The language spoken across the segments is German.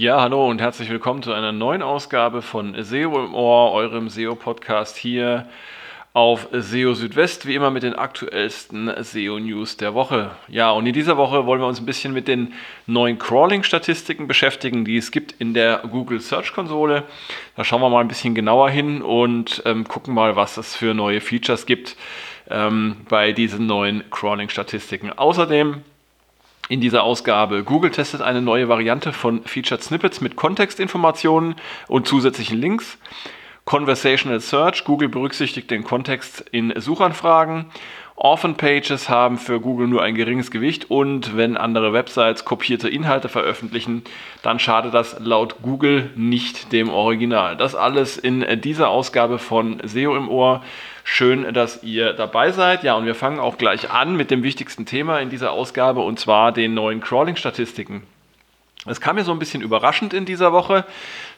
Ja, hallo und herzlich willkommen zu einer neuen Ausgabe von SEO im Ohr, eurem SEO-Podcast hier auf SEO Südwest, wie immer mit den aktuellsten SEO-News der Woche. Ja, und in dieser Woche wollen wir uns ein bisschen mit den neuen Crawling-Statistiken beschäftigen, die es gibt in der Google Search-Konsole. Da schauen wir mal ein bisschen genauer hin und ähm, gucken mal, was es für neue Features gibt ähm, bei diesen neuen Crawling-Statistiken. Außerdem in dieser Ausgabe. Google testet eine neue Variante von Featured Snippets mit Kontextinformationen und zusätzlichen Links. Conversational Search. Google berücksichtigt den Kontext in Suchanfragen. Orphan Pages haben für Google nur ein geringes Gewicht und wenn andere Websites kopierte Inhalte veröffentlichen, dann schadet das laut Google nicht dem Original. Das alles in dieser Ausgabe von SEO im Ohr. Schön, dass ihr dabei seid. Ja, und wir fangen auch gleich an mit dem wichtigsten Thema in dieser Ausgabe und zwar den neuen Crawling-Statistiken. Es kam mir so ein bisschen überraschend in dieser Woche,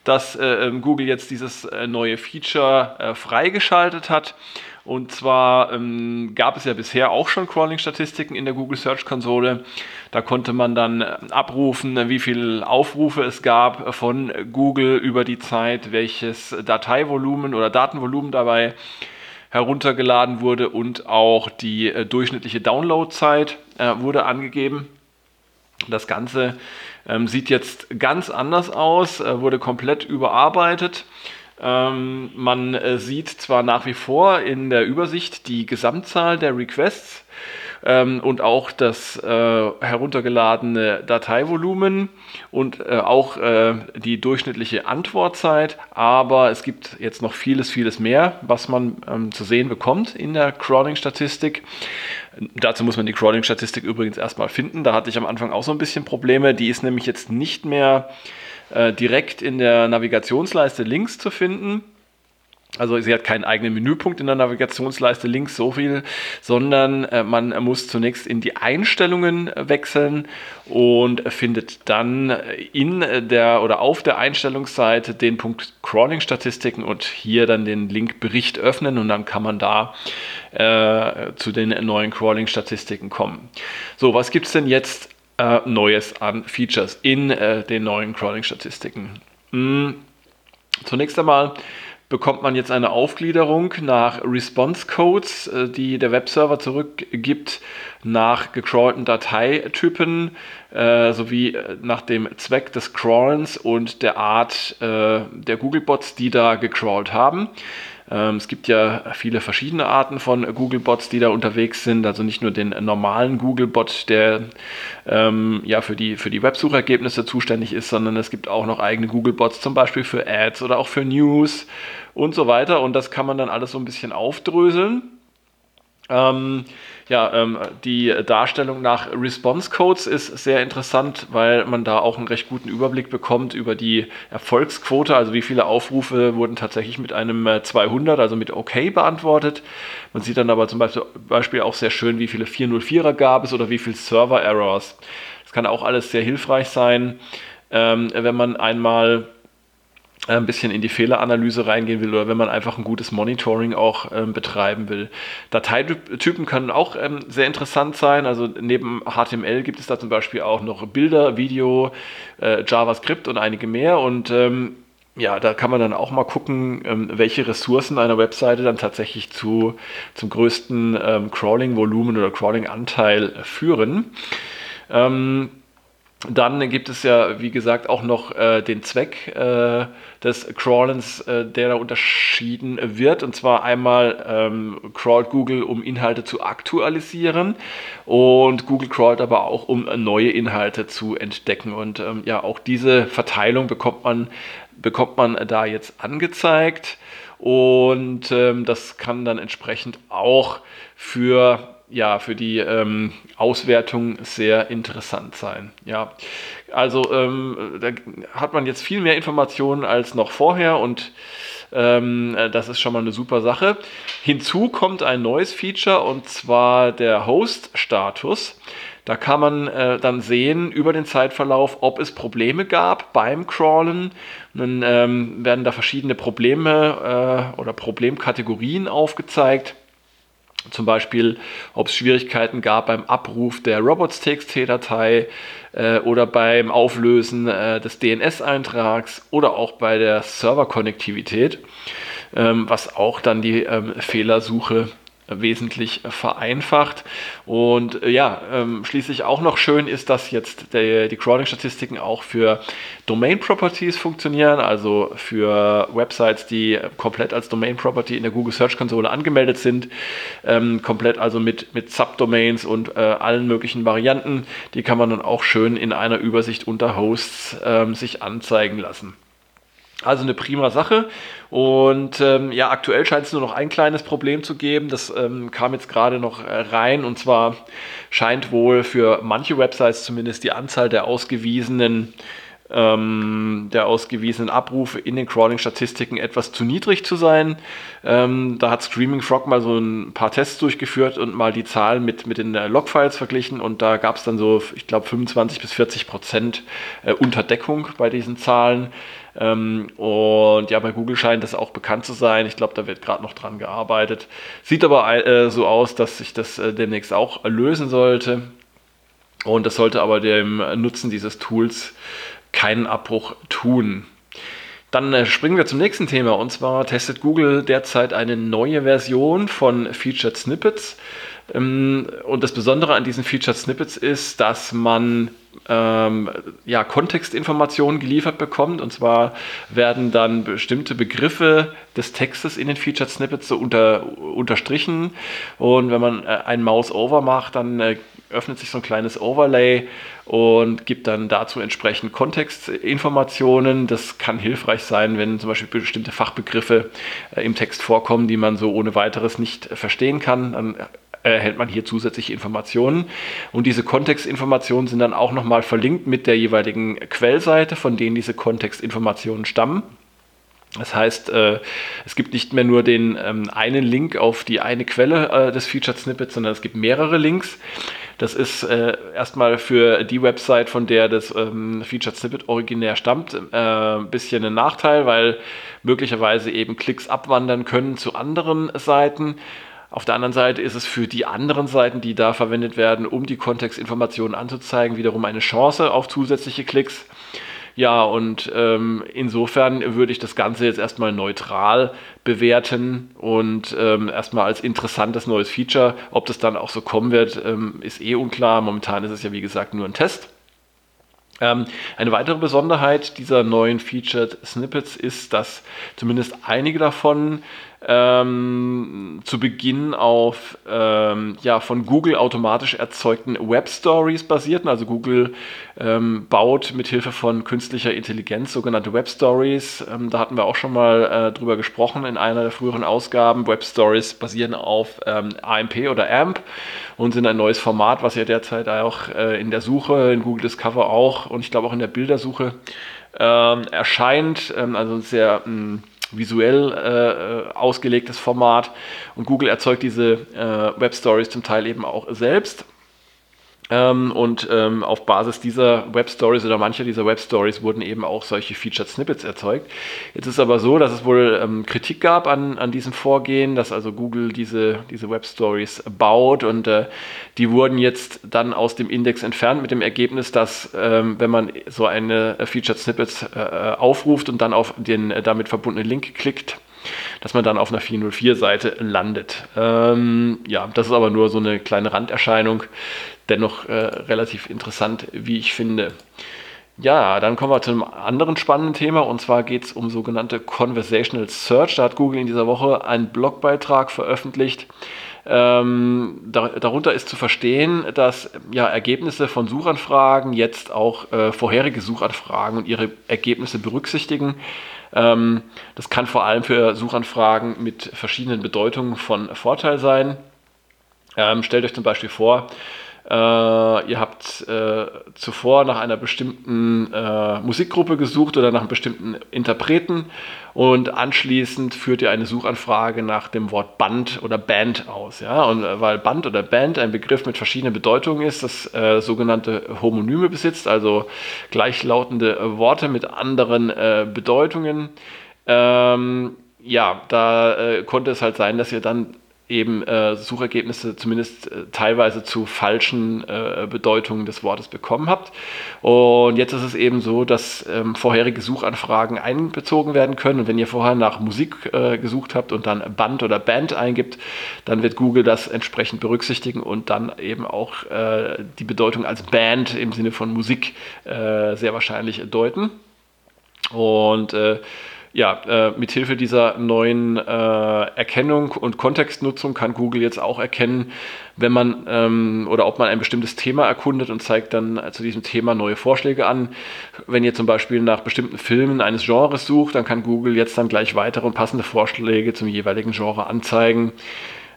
dass äh, ähm, Google jetzt dieses äh, neue Feature äh, freigeschaltet hat. Und zwar ähm, gab es ja bisher auch schon Crawling-Statistiken in der Google Search Konsole. Da konnte man dann äh, abrufen, wie viele Aufrufe es gab von Google über die Zeit, welches Dateivolumen oder Datenvolumen dabei heruntergeladen wurde und auch die äh, durchschnittliche Downloadzeit äh, wurde angegeben. Das Ganze ähm, sieht jetzt ganz anders aus, äh, wurde komplett überarbeitet. Ähm, man äh, sieht zwar nach wie vor in der Übersicht die Gesamtzahl der Requests, ähm, und auch das äh, heruntergeladene Dateivolumen und äh, auch äh, die durchschnittliche Antwortzeit. Aber es gibt jetzt noch vieles, vieles mehr, was man ähm, zu sehen bekommt in der Crawling-Statistik. Dazu muss man die Crawling-Statistik übrigens erstmal finden. Da hatte ich am Anfang auch so ein bisschen Probleme. Die ist nämlich jetzt nicht mehr äh, direkt in der Navigationsleiste links zu finden also sie hat keinen eigenen Menüpunkt in der Navigationsleiste links so viel, sondern äh, man muss zunächst in die Einstellungen wechseln und findet dann in der oder auf der Einstellungsseite den Punkt Crawling-Statistiken und hier dann den Link Bericht öffnen und dann kann man da äh, zu den neuen Crawling-Statistiken kommen. So, was gibt es denn jetzt äh, Neues an Features in äh, den neuen Crawling-Statistiken? Hm. Zunächst einmal bekommt man jetzt eine Aufgliederung nach Response Codes, äh, die der Webserver zurückgibt, nach gecrawlten Dateitypen äh, sowie äh, nach dem Zweck des Crawlens und der Art äh, der Googlebots, die da gecrawlt haben. Ähm, es gibt ja viele verschiedene Arten von Googlebots, die da unterwegs sind. Also nicht nur den normalen Googlebot, der ähm, ja für die, für die Websuchergebnisse zuständig ist, sondern es gibt auch noch eigene Googlebots, zum Beispiel für Ads oder auch für News und so weiter. Und das kann man dann alles so ein bisschen aufdröseln. Ähm, ja, ähm, die Darstellung nach Response Codes ist sehr interessant, weil man da auch einen recht guten Überblick bekommt über die Erfolgsquote, also wie viele Aufrufe wurden tatsächlich mit einem 200, äh, also mit OK beantwortet. Man sieht dann aber zum Beispiel auch sehr schön, wie viele 404er gab es oder wie viele Server Errors. Das kann auch alles sehr hilfreich sein, ähm, wenn man einmal ein bisschen in die Fehleranalyse reingehen will oder wenn man einfach ein gutes Monitoring auch ähm, betreiben will. Dateitypen können auch ähm, sehr interessant sein. Also neben HTML gibt es da zum Beispiel auch noch Bilder, Video, äh, JavaScript und einige mehr. Und ähm, ja, da kann man dann auch mal gucken, ähm, welche Ressourcen einer Webseite dann tatsächlich zu, zum größten ähm, Crawling-Volumen oder Crawling-Anteil führen. Ähm, dann gibt es ja, wie gesagt, auch noch äh, den Zweck äh, des Crawlens, äh, der da unterschieden wird. Und zwar einmal ähm, crawlt Google, um Inhalte zu aktualisieren. Und Google crawlt aber auch, um neue Inhalte zu entdecken. Und ähm, ja, auch diese Verteilung bekommt man, bekommt man da jetzt angezeigt. Und ähm, das kann dann entsprechend auch für ja, für die ähm, Auswertung sehr interessant sein. Ja, also ähm, da hat man jetzt viel mehr Informationen als noch vorher und ähm, äh, das ist schon mal eine super Sache. Hinzu kommt ein neues Feature und zwar der Host-Status. Da kann man äh, dann sehen über den Zeitverlauf, ob es Probleme gab beim Crawlen. Und dann ähm, werden da verschiedene Probleme äh, oder Problemkategorien aufgezeigt Zum Beispiel, ob es Schwierigkeiten gab beim Abruf der robots.txt-Datei äh, oder beim Auflösen äh, des DNS-Eintrags oder auch bei der Serverkonnektivität, ähm, was auch dann die ähm, Fehlersuche wesentlich vereinfacht. Und äh, ja, ähm, schließlich auch noch schön ist, dass jetzt der, die Crawling-Statistiken auch für Domain-Properties funktionieren, also für Websites, die komplett als Domain-Property in der Google Search Konsole angemeldet sind, ähm, komplett also mit, mit Subdomains und äh, allen möglichen Varianten. Die kann man dann auch schön in einer Übersicht unter Hosts ähm, sich anzeigen lassen. Also eine prima Sache. Und ähm, ja, aktuell scheint es nur noch ein kleines Problem zu geben. Das ähm, kam jetzt gerade noch rein. Und zwar scheint wohl für manche Websites zumindest die Anzahl der ausgewiesenen ähm, der ausgewiesenen Abrufe in den Crawling-Statistiken etwas zu niedrig zu sein. Ähm, da hat Screaming Frog mal so ein paar Tests durchgeführt und mal die Zahlen mit, mit den Logfiles verglichen und da gab es dann so, ich glaube, 25 bis 40 Prozent äh, Unterdeckung bei diesen Zahlen. Ähm, und ja, bei Google scheint das auch bekannt zu sein. Ich glaube, da wird gerade noch dran gearbeitet. Sieht aber äh, so aus, dass sich das äh, demnächst auch lösen sollte. Und das sollte aber dem Nutzen dieses Tools keinen Abbruch tun. Dann äh, springen wir zum nächsten Thema und zwar testet Google derzeit eine neue Version von Featured Snippets. Ähm, und das Besondere an diesen Featured Snippets ist, dass man ähm, ja, Kontextinformationen geliefert bekommt. Und zwar werden dann bestimmte Begriffe des Textes in den Featured Snippets so unter, unterstrichen. Und wenn man äh, ein Mouse-Over macht, dann äh, öffnet sich so ein kleines Overlay und gibt dann dazu entsprechend Kontextinformationen. Das kann hilfreich sein, wenn zum Beispiel bestimmte Fachbegriffe äh, im Text vorkommen, die man so ohne weiteres nicht verstehen kann. Dann erhält man hier zusätzliche Informationen. Und diese Kontextinformationen sind dann auch nochmal verlinkt mit der jeweiligen Quellseite, von denen diese Kontextinformationen stammen. Das heißt, äh, es gibt nicht mehr nur den ähm, einen Link auf die eine Quelle äh, des Featured Snippets, sondern es gibt mehrere Links. Das ist äh, erstmal für die Website, von der das ähm, Featured Snippet originär stammt, ein bisschen ein Nachteil, weil möglicherweise eben Klicks abwandern können zu anderen Seiten. Auf der anderen Seite ist es für die anderen Seiten, die da verwendet werden, um die Kontextinformationen anzuzeigen, wiederum eine Chance auf zusätzliche Klicks. Ja, und ähm, insofern würde ich das Ganze jetzt erstmal neutral bewerten und ähm, erstmal als interessantes neues Feature. Ob das dann auch so kommen wird, ähm, ist eh unklar. Momentan ist es ja wie gesagt nur ein Test. Ähm, eine weitere Besonderheit dieser neuen Featured Snippets ist, dass zumindest einige davon ähm, zu Beginn auf ähm, ja, von Google automatisch erzeugten Web Stories basierten. Also Google ähm, baut mit Hilfe von künstlicher Intelligenz sogenannte Web Stories. Ähm, da hatten wir auch schon mal äh, drüber gesprochen in einer der früheren Ausgaben. Web Stories basieren auf ähm, AMP oder AMP und sind ein neues Format, was ja derzeit auch äh, in der Suche, in Google Discover auch und ich glaube auch in der Bildersuche ähm, erscheint. also sehr mh, mm, visuell äh, ausgelegtes Format. Und Google erzeugt diese äh, Web Stories zum Teil eben auch selbst. Ähm, und ähm, auf Basis dieser Web Stories oder mancher dieser Web Stories wurden eben auch solche Featured Snippets erzeugt. Jetzt ist aber so, dass es wohl ähm, Kritik gab an, an diesem Vorgehen, dass also Google diese, diese Web Stories baut und äh, die wurden jetzt dann aus dem Index entfernt mit dem Ergebnis, dass ähm, wenn man so eine äh, Featured Snippets äh, aufruft und dann auf den äh, damit verbundenen Link klickt, dass man dann auf einer 404-Seite landet. Ähm, ja, das ist aber nur so eine kleine Randerscheinung, dennoch äh, relativ interessant, wie ich finde. Ja, dann kommen wir zu einem anderen spannenden Thema und zwar geht es um sogenannte Conversational Search. Da hat Google in dieser Woche einen Blogbeitrag veröffentlicht. Ähm, da, darunter ist zu verstehen, dass ja, Ergebnisse von Suchanfragen jetzt auch äh, vorherige Suchanfragen und ihre Ergebnisse berücksichtigen. Ähm, das kann vor allem für Suchanfragen mit verschiedenen Bedeutungen von Vorteil sein. Ähm, stellt euch zum Beispiel vor, äh, ihr habt äh, zuvor nach einer bestimmten äh, Musikgruppe gesucht oder nach einem bestimmten Interpreten und anschließend führt ihr eine Suchanfrage nach dem Wort Band oder Band aus. Ja? Und äh, weil Band oder Band ein Begriff mit verschiedenen Bedeutungen ist, das äh, sogenannte Homonyme besitzt, also gleichlautende Worte mit anderen äh, Bedeutungen. Ähm, ja, da konnte es halt sein, dass ihr dann eben äh, Suchergebnisse zumindest äh, teilweise zu falschen äh, Bedeutungen des Wortes bekommen habt. Und jetzt ist es eben so, dass ähm, vorherige Suchanfragen einbezogen werden können. Und wenn ihr vorher nach Musik äh, gesucht habt und dann Band oder Band eingibt, dann wird Google das entsprechend berücksichtigen und dann eben auch äh, die Bedeutung als Band im Sinne von Musik äh, sehr wahrscheinlich deuten. Und ja, äh, mithilfe dieser neuen äh, Erkennung und Kontextnutzung kann Google jetzt auch erkennen, wenn man ähm, oder ob man ein bestimmtes Thema erkundet und zeigt dann zu diesem Thema neue Vorschläge an. Wenn ihr zum Beispiel nach bestimmten Filmen eines Genres sucht, dann kann Google jetzt dann gleich weitere und passende Vorschläge zum jeweiligen Genre anzeigen.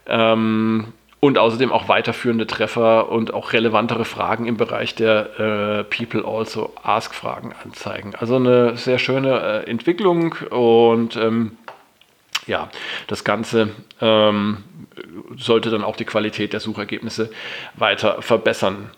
Ähm, und außerdem auch weiterführende Treffer und auch relevantere Fragen im Bereich der äh, People Also Ask Fragen anzeigen. Also eine sehr schöne äh, Entwicklung und ähm, ja, das Ganze ähm, sollte dann auch die Qualität der Suchergebnisse weiter verbessern.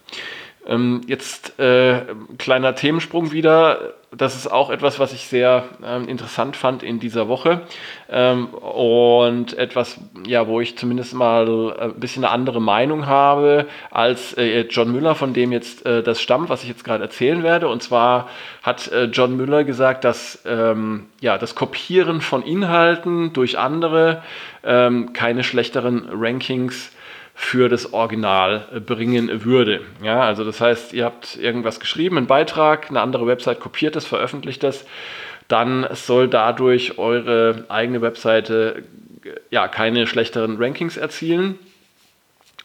Ähm, jetzt äh, kleiner Themensprung wieder. Das ist auch etwas, was ich sehr ähm, interessant fand in dieser Woche ähm, und etwas, ja, wo ich zumindest mal äh, ein bisschen eine andere Meinung habe als äh, John Müller, von dem jetzt äh, das stammt, was ich jetzt gerade erzählen werde. Und zwar hat äh, John Müller gesagt, dass ähm, ja, das Kopieren von Inhalten durch andere ähm, keine schlechteren Rankings für das Original äh, bringen würde. Ja, also das heißt, ihr habt irgendwas geschrieben, einen Beitrag, eine andere Website kopiert das, veröffentlicht das, dann soll dadurch eure eigene Webseite äh, ja keine schlechteren Rankings erzielen.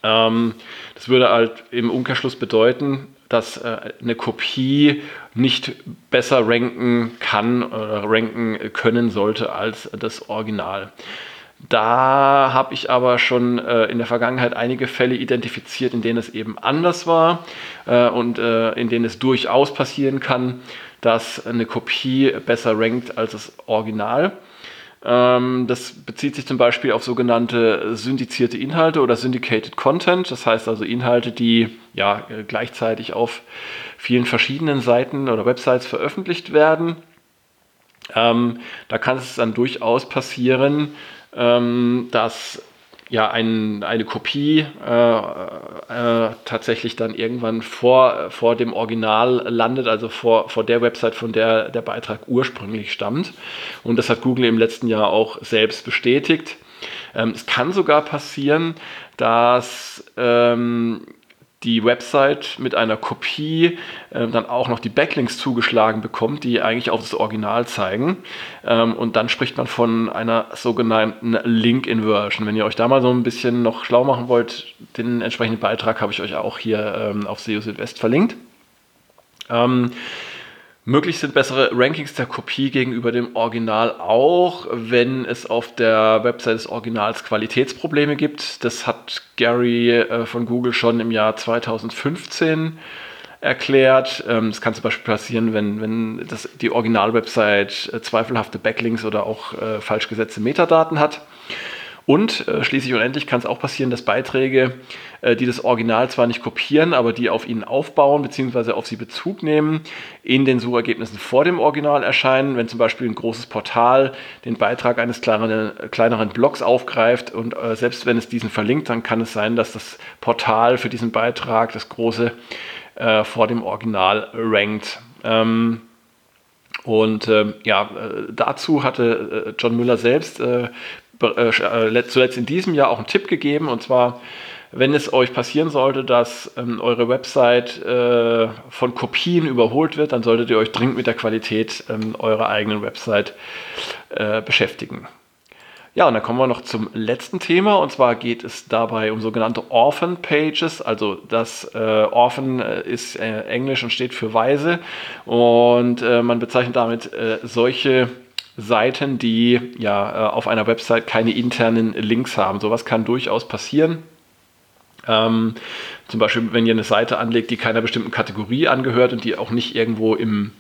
Ähm, das würde halt im Umkehrschluss bedeuten, dass äh, eine Kopie nicht besser ranken kann oder ranken können sollte als das Original. Da habe ich aber schon äh, in der Vergangenheit einige Fälle identifiziert, in denen es eben anders war äh, und äh, in denen es durchaus passieren kann, dass eine Kopie besser rankt als das Original. Ähm, das bezieht sich zum Beispiel auf sogenannte syndizierte Inhalte oder syndicated Content, das heißt also Inhalte, die ja äh, gleichzeitig auf vielen verschiedenen Seiten oder Websites veröffentlicht werden. Ähm, da kann es dann durchaus passieren, ähm, dass ja ein, eine Kopie äh, äh, tatsächlich dann irgendwann vor, vor dem Original landet, also vor, vor der Website, von der der Beitrag ursprünglich stammt. Und das hat Google im letzten Jahr auch selbst bestätigt. Ähm, es kann sogar passieren, dass ähm, die Website mit einer Kopie äh, dann auch noch die Backlinks zugeschlagen bekommt, die eigentlich auf das Original zeigen. Ähm, und dann spricht man von einer sogenannten Link-Inversion. Wenn ihr euch da mal so ein bisschen noch schlau machen wollt, den entsprechenden Beitrag habe ich euch auch hier ähm, auf SEO Südwest verlinkt. Ähm, Möglich sind bessere Rankings der Kopie gegenüber dem Original auch, wenn es auf der Website des Originals Qualitätsprobleme gibt. Das hat Gary äh, von Google schon im Jahr 2015 erklärt. Ähm, das kann zum Beispiel passieren, wenn, wenn das, die Original-Website äh, zweifelhafte Backlinks oder auch äh, falsch gesetzte Metadaten hat. Und äh, schließlich und endlich kann es auch passieren, dass Beiträge, äh, die das Original zwar nicht kopieren, aber die auf ihnen aufbauen bzw. auf sie Bezug nehmen, in den Suchergebnissen vor dem Original erscheinen. Wenn zum Beispiel ein großes Portal den Beitrag eines kleineren, kleineren Blogs aufgreift und äh, selbst wenn es diesen verlinkt, dann kann es sein, dass das Portal für diesen Beitrag, das große, äh, vor dem Original rankt. Ähm, und äh, ja, dazu hatte äh, John Müller selbst äh, zuletzt in diesem Jahr auch einen Tipp gegeben und zwar, wenn es euch passieren sollte, dass ähm, eure Website äh, von Kopien überholt wird, dann solltet ihr euch dringend mit der Qualität ähm, eurer eigenen Website äh, beschäftigen. Ja, und dann kommen wir noch zum letzten Thema und zwar geht es dabei um sogenannte Orphan Pages. Also das äh, Orphan äh, ist äh, Englisch und steht für Weise und äh, man bezeichnet damit äh, solche Seiten, die ja äh, auf einer Website keine internen Links haben. Sowas kann durchaus passieren. Ähm, zum Beispiel, wenn ihr eine Seite anlegt, die keiner bestimmten Kategorie angehört und die auch nicht irgendwo im,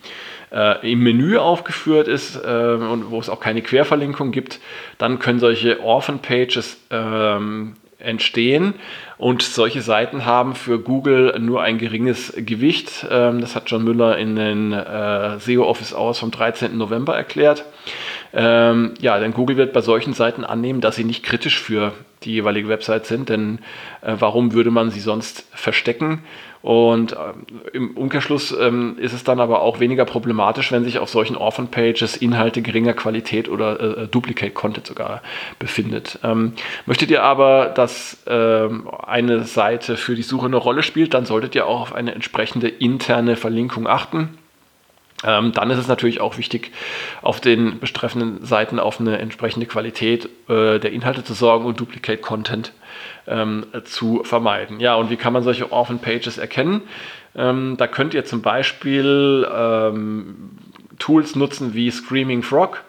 äh, im Menü aufgeführt ist äh, und wo es auch keine Querverlinkung gibt, dann können solche Orphan Pages ähm, entstehen. Und solche Seiten haben für Google nur ein geringes Gewicht. Ähm, das hat John Müller in den äh, SEO Office Hours vom 13. November erklärt. Ähm, ja, denn Google wird bei solchen Seiten annehmen, dass sie nicht kritisch für die jeweilige Website sind, denn äh, warum würde man sie sonst verstecken? Und äh, im Umkehrschluss ähm, ist es dann aber auch weniger problematisch, wenn sich auf solchen Orphan-Pages Inhalte geringer Qualität oder äh, Duplicate-Content sogar befindet. Ähm, möchtet ihr aber, dass ähm, eine Seite für die Suche eine Rolle spielt, dann solltet ihr auch auf eine entsprechende interne Verlinkung achten. Ähm, dann ist es natürlich auch wichtig, auf den betreffenden Seiten auf eine entsprechende Qualität äh, der Inhalte zu sorgen und Duplicate Content ähm, zu vermeiden. Ja, und wie kann man solche Orphan Pages erkennen? Ähm, da könnt ihr zum Beispiel ähm, Tools nutzen wie Screaming Frog.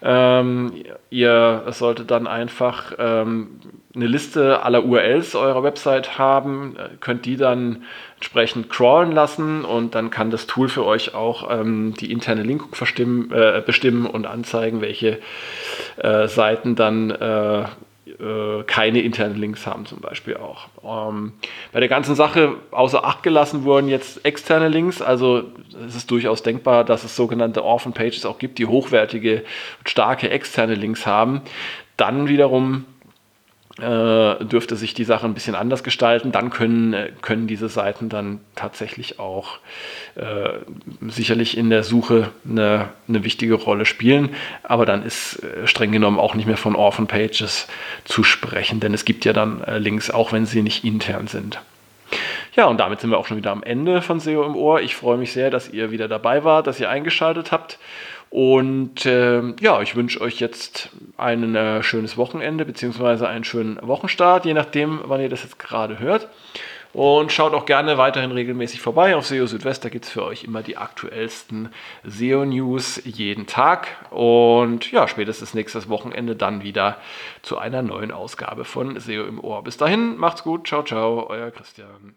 Ähm, ihr solltet dann einfach ähm, eine Liste aller URLs eurer Website haben, äh, könnt die dann entsprechend crawlen lassen und dann kann das Tool für euch auch ähm, die interne Linkung äh, bestimmen und anzeigen, welche äh, Seiten dann äh, keine internen Links haben zum Beispiel auch. Ähm, bei der ganzen Sache außer Acht gelassen wurden jetzt externe Links, also es ist durchaus denkbar, dass es sogenannte Orphan Pages auch gibt, die hochwertige und starke externe Links haben. Dann wiederum äh, dürfte sich die Sache ein bisschen anders gestalten. Dann können, äh, können diese Seiten dann tatsächlich auch äh, sicherlich in der Suche eine, eine wichtige Rolle spielen. Aber dann ist äh, streng genommen auch nicht mehr von Orphan Pages zu sprechen, denn es gibt ja dann äh, Links, auch wenn sie nicht intern sind. Ja, und damit sind wir auch schon wieder am Ende von SEO im Ohr. Ich freue mich sehr, dass ihr wieder dabei wart, dass ihr eingeschaltet habt. Und äh, ja, ich wünsche euch jetzt ein äh, schönes Wochenende bzw. einen schönen Wochenstart, je nachdem, wann ihr das jetzt gerade hört. Und schaut auch gerne weiterhin regelmäßig vorbei auf SEO Südwest. Da gibt es für euch immer die aktuellsten SEO-News jeden Tag. Und ja, spätestens nächstes Wochenende dann wieder zu einer neuen Ausgabe von SEO im Ohr. Bis dahin, macht's gut. Ciao, ciao, euer Christian.